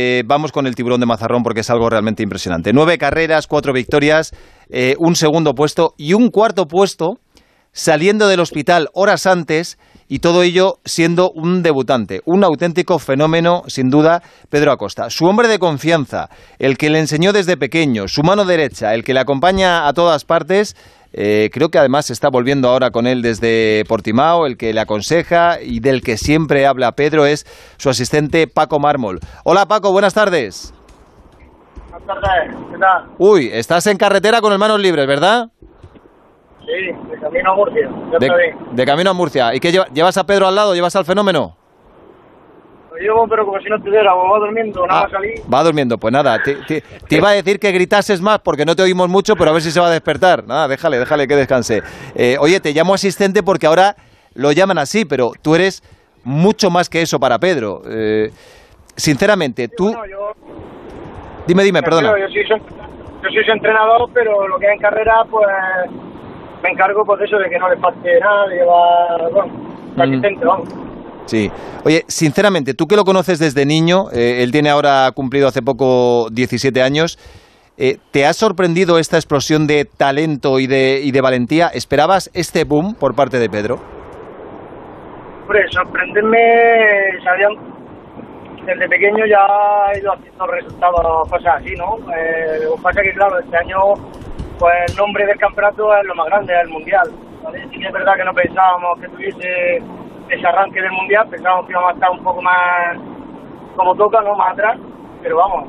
Eh, vamos con el tiburón de Mazarrón porque es algo realmente impresionante. Nueve carreras, cuatro victorias, eh, un segundo puesto y un cuarto puesto saliendo del hospital horas antes y todo ello siendo un debutante, un auténtico fenómeno, sin duda, Pedro Acosta. Su hombre de confianza, el que le enseñó desde pequeño, su mano derecha, el que le acompaña a todas partes, eh, creo que además se está volviendo ahora con él desde Portimao, el que le aconseja y del que siempre habla Pedro es su asistente Paco Mármol. Hola Paco, buenas tardes. Buenas tardes, ¿qué tal? Uy, estás en carretera con manos libres, ¿verdad? Sí, de camino a Murcia. Ya De, está bien. de camino a Murcia. ¿Y qué lleva- llevas a Pedro al lado? ¿Llevas al fenómeno? Lo llevo, pero como si no estuviera, o va durmiendo, nada Ah, salir. va durmiendo, pues nada, te, te- te iba a decir que gritases más porque no te oímos mucho, pero a ver si se va a despertar. Nada, déjale, déjale que descanse. Eh, oye, te llamo asistente porque ahora lo llaman así, pero tú eres mucho más que eso para Pedro. Eh, sinceramente, tú... Bueno, yo, Dime, dime, perdona. Yo soy, yo soy su entrenador, pero lo que es en carrera, pues me encargo pues eso, de que no le falte nada, de llevar, bueno, Mm. asistente, vamos. Sí. Oye, sinceramente, tú que lo conoces desde niño, eh, él tiene ahora cumplido hace poco 17 años, eh, ¿te ha sorprendido esta explosión de talento y de, y de valentía? ¿Esperabas este boom por parte de Pedro? Hombre, sorprenderme, sabían, desde pequeño ya he ido haciendo resultados, cosas así, ¿no? Eh, lo que pasa es que, claro, este año, pues el nombre del campeonato es lo más grande, es el Mundial. ¿vale? Sí es verdad que no pensábamos que tuviese ese arranque del Mundial, pensábamos que íbamos a estar un poco más como toca, ¿no? Más atrás, pero vamos,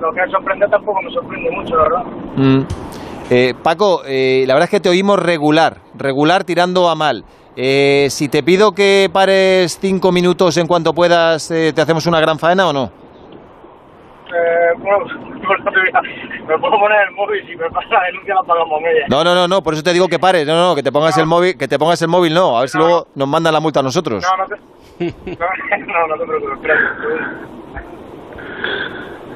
lo que es sorprender tampoco me sorprende mucho, la verdad. Mm. Eh, Paco, eh, la verdad es que te oímos regular, regular tirando a mal. Eh, si te pido que pares cinco minutos en cuanto puedas, eh, ¿te hacemos una gran faena o no? Eh, bueno, me puedo poner el móvil, si me pasa la denuncia la pagamos media. No, no, no, no, por eso te digo que pares, no, no, que te pongas el móvil, que te pongas el móvil, no, a ver si No. luego nos mandan la multa a nosotros. No, no te, no, no te preocupes, espera.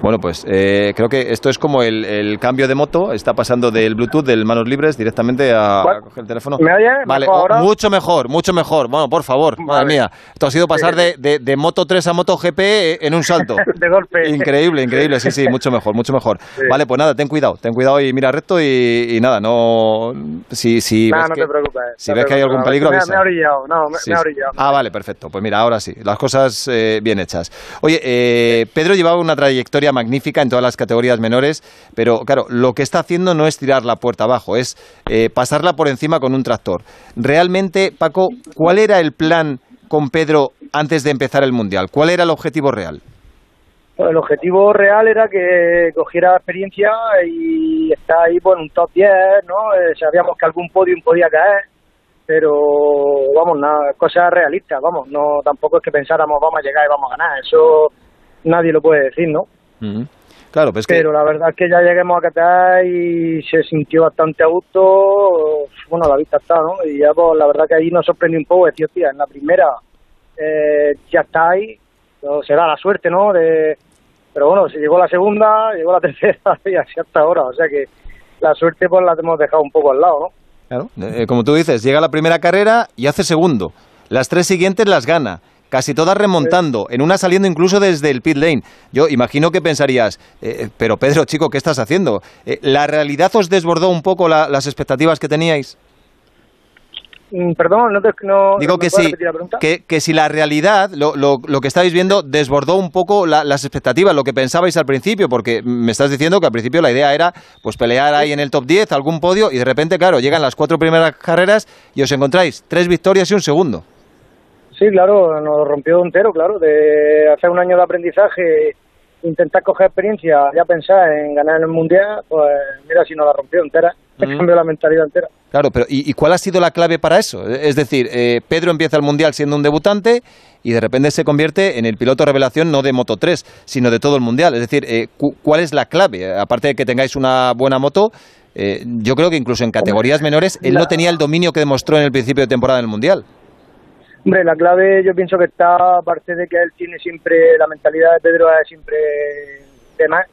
Bueno, pues eh, creo que esto es como el, el cambio de moto, está pasando del Bluetooth, del manos libres, directamente a, coger el teléfono. ¿Me oyes? Vale, ¿Mejor oh, ahora? mucho mejor, mucho mejor. Bueno, por favor, madre Vale. mía. Esto ha sido pasar de, de, de Moto 3 a Moto GP en un salto. De golpe. Increíble, increíble, sí, sí, mucho mejor, mucho mejor. Vale, pues nada, ten cuidado, ten cuidado y mira recto y, y nada, no... Si, si No, ves no que, te preocupes. si no ves que hay algún peligro, me, avisa. me ha orillado, no, me, Sí, me ha orillado. Ah, vale, perfecto. Pues mira, ahora sí, las cosas eh, bien hechas. Oye, eh, Pedro llevaba una trayectoria magnífica en todas las categorías menores, pero claro, lo que está haciendo no es tirar la puerta abajo, es eh, pasarla por encima con un tractor. Realmente, Paco, ¿cuál era el plan con Pedro antes de empezar el Mundial? ¿Cuál era el objetivo real? El objetivo real era que cogiera experiencia y está ahí por un top 10, ¿no? Eh, sabíamos que algún podium podía caer, pero vamos, nada, cosas realistas, vamos, no tampoco es que pensáramos vamos a llegar y vamos a ganar, eso nadie lo puede decir, ¿no? Claro, pues que... Pero la verdad es que ya lleguemos a Qatar y se sintió bastante a gusto, bueno, la vista está, ¿no? Y ya pues la verdad que ahí nos sorprendió un poco, hostia, en la primera eh, ya está ahí, pero será la suerte, ¿no? De, pero bueno, se llegó la segunda, llegó la tercera y así hasta ahora, o sea que la suerte pues la hemos dejado un poco al lado, ¿no? Claro, eh, como tú dices, llega la primera carrera y hace segundo. Las tres siguientes las gana. Casi todas remontando, en una saliendo incluso desde el pit lane. Yo imagino que pensarías, eh, pero Pedro, chico, ¿qué estás haciendo? Eh, ¿La realidad os desbordó un poco la- las expectativas que teníais? Mm, Perdón, no te no, Digo ¿me que la pregunta? que, que si la realidad, lo, lo, lo que estáis viendo, desbordó un poco la- las expectativas, lo que pensabais al principio, porque me estás diciendo que al principio la idea era pues pelear ahí en el top 10, algún podio, y de repente, claro, llegan las cuatro primeras carreras y os encontráis tres victorias y un segundo. Sí, claro, nos rompió entero, claro, de hacer un año de aprendizaje, intentar coger experiencia, ya pensar en ganar en el Mundial, pues mira si nos la rompió entera, Mm. cambió la mentalidad entera. Claro, pero ¿y, y cuál ha sido la clave para eso? Es decir, eh, Pedro empieza el Mundial siendo un debutante y de repente se convierte en el piloto revelación no de Moto 3, sino de todo el Mundial. Es decir, eh, cu- ¿cuál es la clave? Aparte de que tengáis una buena moto, eh, yo creo que incluso en categorías menores él no tenía el dominio que demostró en el principio de temporada del Mundial. Hombre, la clave yo pienso que está, aparte de que él tiene siempre, la mentalidad de Pedro es siempre de más,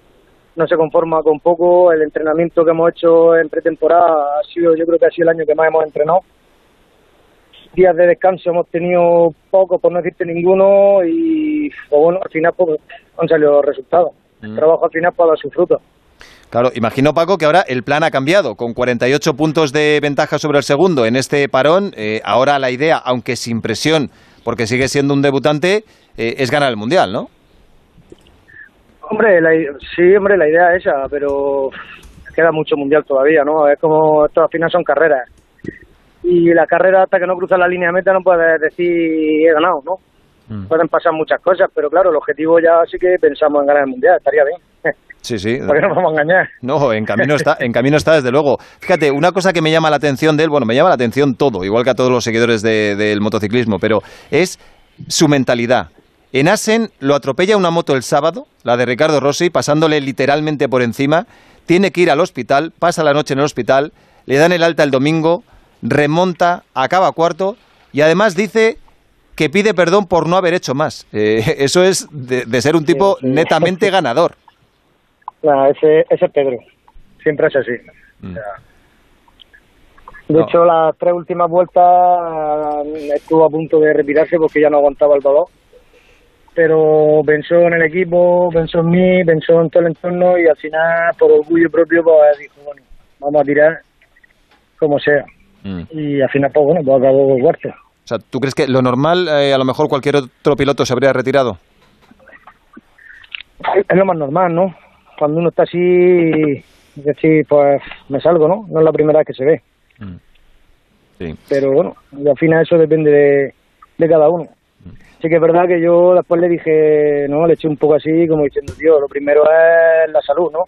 no se conforma con poco, el entrenamiento que hemos hecho en pretemporada ha sido, yo creo que ha sido el año que más hemos entrenado. Días de descanso hemos tenido pocos, por no decirte ninguno, y pues bueno, al final pues, han salido los resultados. El Mm. trabajo al final puede dar su fruto. Claro, imagino Paco que ahora el plan ha cambiado, con 48 puntos de ventaja sobre el segundo en este parón. eh, ahora la idea, aunque sin presión, porque sigue siendo un debutante, eh, es ganar el mundial, ¿no? Hombre, la, sí, hombre, la idea es esa, pero queda mucho mundial todavía, ¿no? Es como, esto al final son carreras. Y la carrera hasta que no cruza la línea de meta no puedes decir he ganado, ¿no? Mm. Pueden pasar muchas cosas, pero claro, el objetivo ya sí que pensamos en ganar el mundial, estaría bien. Sí, sí. ¿Por qué nos vamos a engañar? No, en camino está, en camino está desde luego. Fíjate, una cosa que me llama la atención de él, bueno, me llama la atención todo, igual que a todos los seguidores de- del motociclismo, pero es su mentalidad. En Asen lo atropella una moto el sábado, la de Ricardo Rossi, pasándole literalmente por encima. Tiene que ir al hospital, pasa la noche en el hospital, le dan el alta el domingo, remonta, acaba cuarto y además dice que pide perdón por no haber hecho más. Eh, eso es de, de ser un tipo sí. netamente ganador. Nah, ese, ese es Pedro, siempre es así. Mm. O sea, de No. hecho, las tres últimas vueltas eh, estuvo a punto de retirarse porque ya no aguantaba el dolor. Pero pensó en el equipo, pensó en mí, pensó en todo el entorno y al final, por orgullo propio, pues dijo, bueno, vamos a tirar como sea. Mm. Y al final, pues bueno, pues acabó cuarto. O sea, ¿tú crees que lo normal, eh, a lo mejor cualquier otro piloto se habría retirado? Es lo más normal, ¿no? Cuando uno está así, decir, pues me salgo, ¿no? No es la primera vez que se ve. Sí. pero bueno, y al final eso depende de, de cada uno. Sí que es verdad que yo después le dije, no, le eché un poco así, como diciendo, tío, lo primero es la salud, ¿no?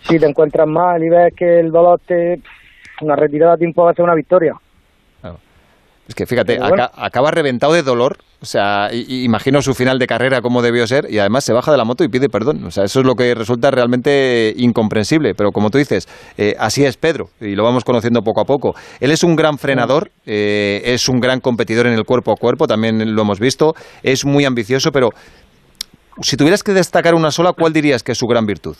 Si te encuentras mal y ves que el dolor te... Una retirada a tiempo va a ser una victoria. Es que fíjate, bueno. aca- acaba reventado de dolor. O sea, imagino su final de carrera cómo debió ser y además se baja de la moto y pide perdón. O sea, eso es lo que resulta realmente incomprensible. Pero como tú dices, eh, así es Pedro y lo vamos conociendo poco a poco. Él es un gran frenador, eh, es un gran competidor en el cuerpo a cuerpo, también lo hemos visto. Es muy ambicioso, pero si tuvieras que destacar una sola, ¿cuál dirías que es su gran virtud?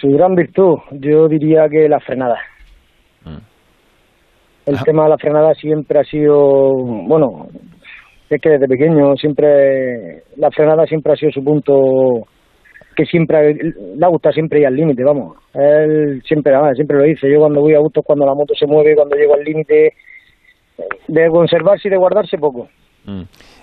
Su gran virtud, yo diría que la frenada. El Ah. tema de la frenada siempre ha sido, bueno, es que desde pequeño siempre, la frenada siempre ha sido su punto que siempre le ha gustado siempre ir al límite, vamos. Él siempre, además, siempre lo dice. Yo cuando voy a gusto cuando la moto se mueve, cuando llego al límite, de conservarse y de guardarse poco.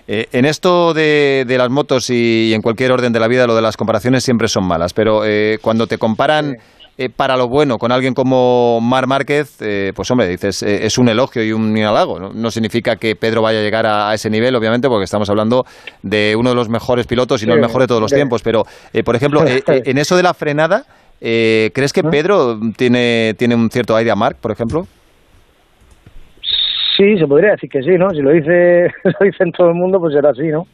Eh, en esto de, de las motos y, en cualquier orden de la vida, lo de las comparaciones siempre son malas, pero eh, cuando te comparan eh, para lo bueno con alguien como Mar Márquez, eh, pues hombre, dices, eh, es un elogio y un halago. ¿no? No significa que Pedro vaya a llegar a, a ese nivel, obviamente, porque estamos hablando de uno de los mejores pilotos y no el mejor de todos los tiempos, pero, eh, por ejemplo, eh, en eso de la frenada, eh, ¿crees que Pedro tiene, tiene un cierto aire a Marc, por ejemplo? Sí, se podría decir que sí, ¿no? Si lo dice, lo dicen todo el mundo, pues será así, ¿no?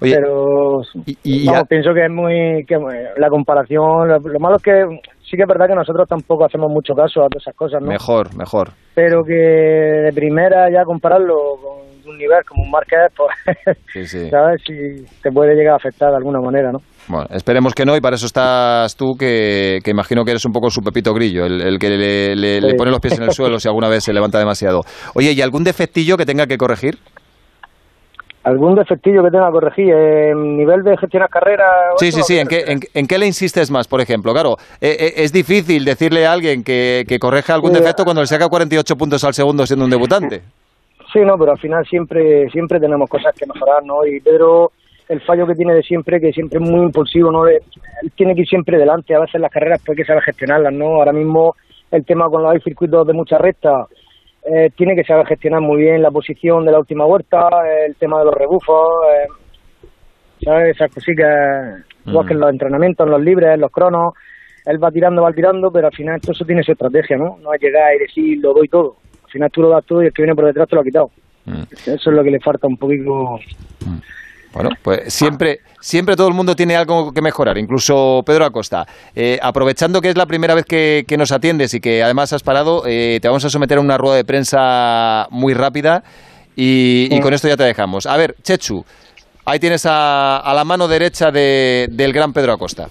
Oye, pero y- y vamos, ya- pienso que es muy que la comparación lo, lo malo es que sí que es verdad que nosotros tampoco hacemos mucho caso a todas esas cosas no mejor, mejor. pero que de primera ya compararlo con un nivel como un Márquez pues Sí, sí. sabes si te puede llegar a afectar de alguna manera no Bueno, esperemos que no, y para eso estás tú, que, que imagino que eres un poco su pepito grillo, el, el que le, le- pone los pies en el suelo si alguna vez se levanta demasiado. Oye, ¿y algún defectillo que tenga que corregir? Algún defectillo que tenga que corregir en nivel de gestionar carrera o Sí, sí, sí, ¿a ¿en qué en, en qué le insistes más, por ejemplo? Claro, eh, eh, es difícil decirle a alguien que, que corrija algún defecto cuando le saca 48 puntos al segundo siendo un debutante. Sí, no, pero al final siempre siempre tenemos cosas que mejorar, ¿no? Y Pedro, el fallo que tiene de siempre, que siempre es muy impulsivo, ¿no? Él tiene que ir siempre delante, a veces las carreras pues hay que saber gestionarlas, ¿no? Ahora mismo el tema con los circuitos de mucha recta, eh, tiene que saber gestionar muy bien la posición de la última vuelta, el tema de los rebufos, eh, ¿sabes? Esas cositas, igual Mm. que en los entrenamientos, en los libres, en los cronos, él va tirando, va tirando, pero al final todo eso tiene su estrategia, ¿no? No es llegar y decir, lo doy todo. Al final tú lo das todo y el que viene por detrás te lo ha quitado. Mm. Eso es lo que le falta un poquito. Bueno, pues siempre, siempre todo el mundo tiene algo que mejorar, incluso Pedro Acosta. Eh, aprovechando que es la primera vez que, que nos atiendes y que además has parado, eh, te vamos a someter a una rueda de prensa muy rápida y, con esto ya te dejamos. A ver, Chechu, ahí tienes a, a la mano derecha de- del gran Pedro Acosta.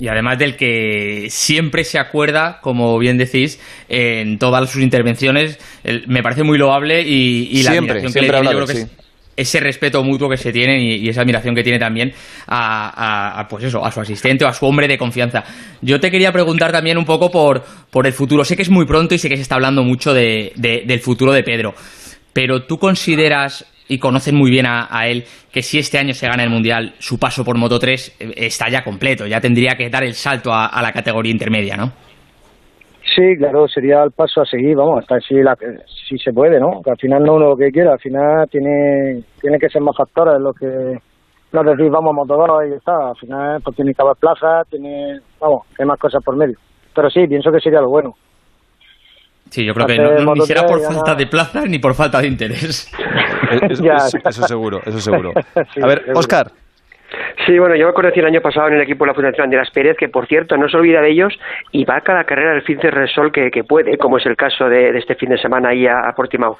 Y además del que siempre se acuerda, como bien decís, en todas sus intervenciones, me parece muy loable y, y la Siempre, admiración que siempre le tiene, yo creo que él, es, ese respeto mutuo que se tiene y, esa admiración que tiene también a, pues eso, a su asistente o a su hombre de confianza. Yo te quería preguntar también un poco por, por el futuro. Sé que es muy pronto y sé que se está hablando mucho de, del futuro de Pedro, pero ¿tú consideras y conocen muy bien a, él, que si este año se gana el Mundial, su paso por Moto 3 eh, está ya completo, ya tendría que dar el salto a, la categoría intermedia, ¿no? Sí, claro, sería el paso a seguir, vamos, hasta si, si se puede, ¿no? Que al final no uno lo que quiera, al final tiene, tiene que ser más factores lo que no decir vamos a Moto 2 y ya está, al final pues tiene que haber plazas, tiene, vamos, hay más cosas por medio. Pero sí, pienso que sería lo bueno. Sí, yo creo que no, ni será por falta de plaza ni por falta de interés. eso, seguro, eso seguro. A ver, Oscar. Sí, bueno, yo conocí el año pasado en el equipo de la Fundación las Pérez, que por cierto no se olvida de ellos y va a cada carrera del fin de Resol que, puede, como es el caso de, este fin de semana ahí a, Portimao.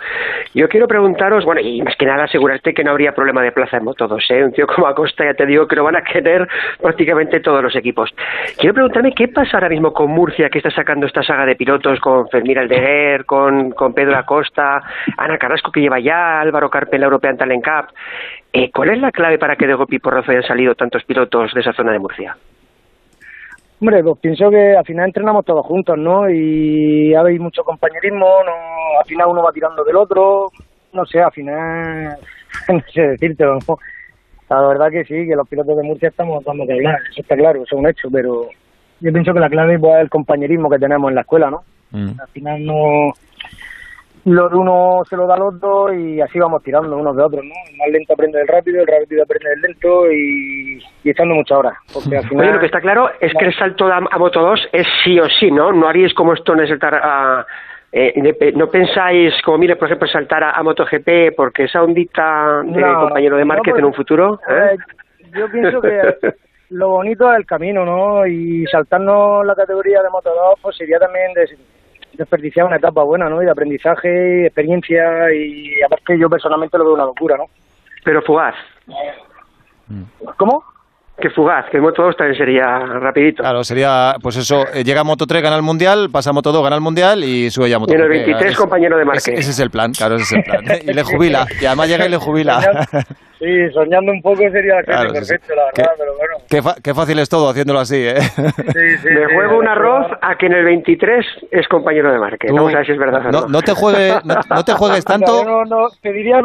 Yo quiero preguntaros, bueno, y más que nada asegurarte que no habría problema de plaza en Moto 2, ¿eh? Un tío como Acosta, ya te digo que lo van a querer prácticamente todos los equipos. Quiero preguntarme qué pasa ahora mismo con Murcia, que está sacando esta saga de pilotos con Fermín Aldeguer, con, con Pedro Acosta, Ana Carrasco que lleva ya, Álvaro Carpel, European Talent Cup. Eh, ¿Cuál es la clave para que de Gopi Porrozo hayan salido tantos pilotos de esa zona de Murcia? Hombre, pues pienso que al final entrenamos todos juntos, ¿no? Y hay mucho compañerismo, no, al final uno va tirando del otro, no sé, al final, no sé decirte, ¿no? La verdad que sí, que los pilotos de Murcia estamos dando que hablar, eso está claro, eso es un hecho, pero yo pienso que la clave pues, es el compañerismo que tenemos en la escuela, ¿no? Mm. Al final no, lo de uno se lo da al otro y así vamos tirando unos de otros, ¿no? El más lento aprende del rápido, el rápido aprende del lento y, echando muchas horas. Porque al final, Oye, lo que está claro es que el salto a, Moto 2 es sí o sí, ¿no? No haríais como esto en saltar a... Eh, no pensáis, como mire, por ejemplo, saltar a, MotoGP porque esa ondita de compañero de Márquez en un futuro. ¿eh? yo pienso que lo bonito es el camino, ¿no? Y saltarnos la categoría de Moto 2 pues sería también de desperdiciar una etapa buena, ¿no? Y de aprendizaje, experiencia y aparte yo personalmente lo veo una locura, ¿no? Pero fugaz. ¿Cómo? Que fugaz, que Moto 2 también sería rapidito. Claro, sería, pues eso, eh, llega Moto 3, gana el Mundial, pasa Moto 2, gana el Mundial y sube ya Moto Y en el 23, compañero de Márquez. Ese, es el plan, claro, ese es el plan. y le jubila, y además llega y le jubila. Sí, soñando un poco sería la perfecto, la verdad, pero bueno. Qué, fácil es todo haciéndolo así, ¿eh? Sí, sí, Me juego un arroz a que en el 23 es compañero de Márquez. Vamos a ver si es verdad no. No, te, juegues, no, te juegues tanto. No, no, te diría,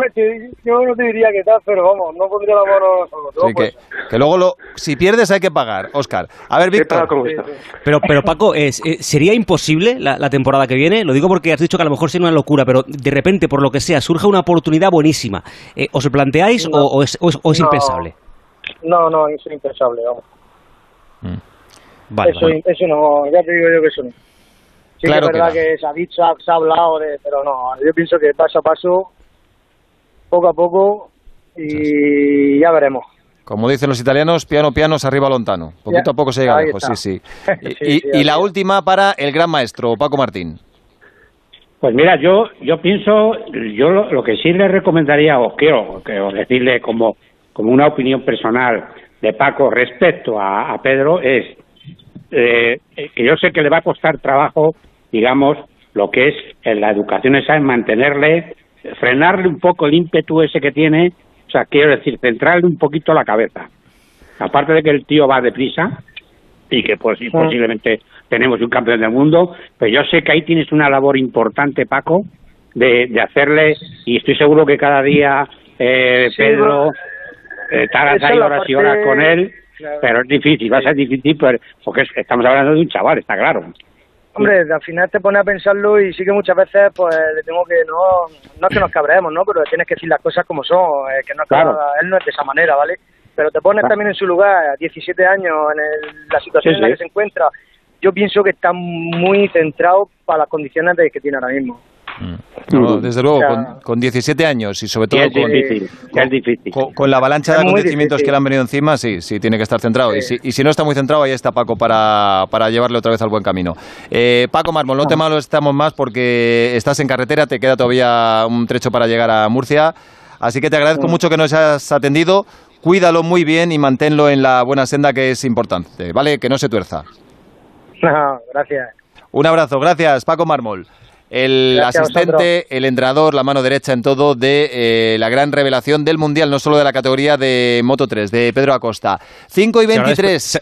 yo no te diría que tal, pero vamos, no pondría la mano solo. Sí, que, que, luego, lo, si pierdes, hay que pagar, Oscar. A ver, Víctor. Pero, pero Paco, es, eh, ¿sería imposible la, la temporada que viene? Lo digo porque has dicho que a lo mejor sería una locura, pero de repente, por lo que sea, surge una oportunidad buenísima. Eh, ¿Os planteáis o, es, o es impensable. No, no, eso es impensable, vamos. Mm. eso, eso no, ya te digo yo que eso no. Sí claro que es verdad que, se ha dicho, se ha hablado, de, pero no, yo pienso que paso a paso, poco a poco, y ya veremos. Como dicen los italianos, piano piano se arriba lontano. Poquito a poco se llega lejos, sí, sí. y, y la última para el gran maestro, Paco Martín. Pues mira, yo yo pienso, yo lo, que sí le recomendaría, o quiero decirle como como una opinión personal de Paco respecto a, Pedro es eh, que yo sé que le va a costar trabajo, digamos, lo que es en la educación esa, en mantenerle, frenarle un poco el ímpetu ese que tiene, o sea, quiero decir, centrarle un poquito la cabeza. Aparte de que el tío va deprisa y que pues posiblemente tenemos un campeón del mundo, pero yo sé que ahí tienes una labor importante, Paco, de, de hacerle, y estoy seguro que cada día eh, Pedro estar ahí horas y horas con él, pero es difícil, va a ser difícil porque estamos hablando de un chaval, está claro. Hombre, al final te pones a pensarlo y sí que muchas veces pues le tengo que, no, no es que nos cabremos, ¿no? Pero tienes que decir las cosas como son, eh, que no claro. él no es de esa manera, ¿vale? Pero te pones también en su lugar, 17 años, en la situación en la que se encuentra, yo pienso que está muy centrado para las condiciones de que tiene ahora mismo. Mm. desde luego, con, 17 años y sobre todo con, la avalancha de acontecimientos que le han venido encima, sí, sí, tiene que estar centrado. Y, si, no está muy centrado, ahí está Paco para, para llevarle otra vez al buen camino. Eh, Paco Mármol, no te malo estamos más porque estás en carretera, te queda todavía un trecho para llegar a Murcia. Así que te agradezco mucho que nos hayas atendido. Cuídalo muy bien y manténlo en la buena senda que es importante, ¿vale? Que no se tuerza. Gracias. Un abrazo, gracias, Paco Mármol. el asistente, el entrenador, la mano derecha en todo de eh, la gran revelación del Mundial, no solo de la categoría de Moto 3, de Pedro Acosta. 5 y 23.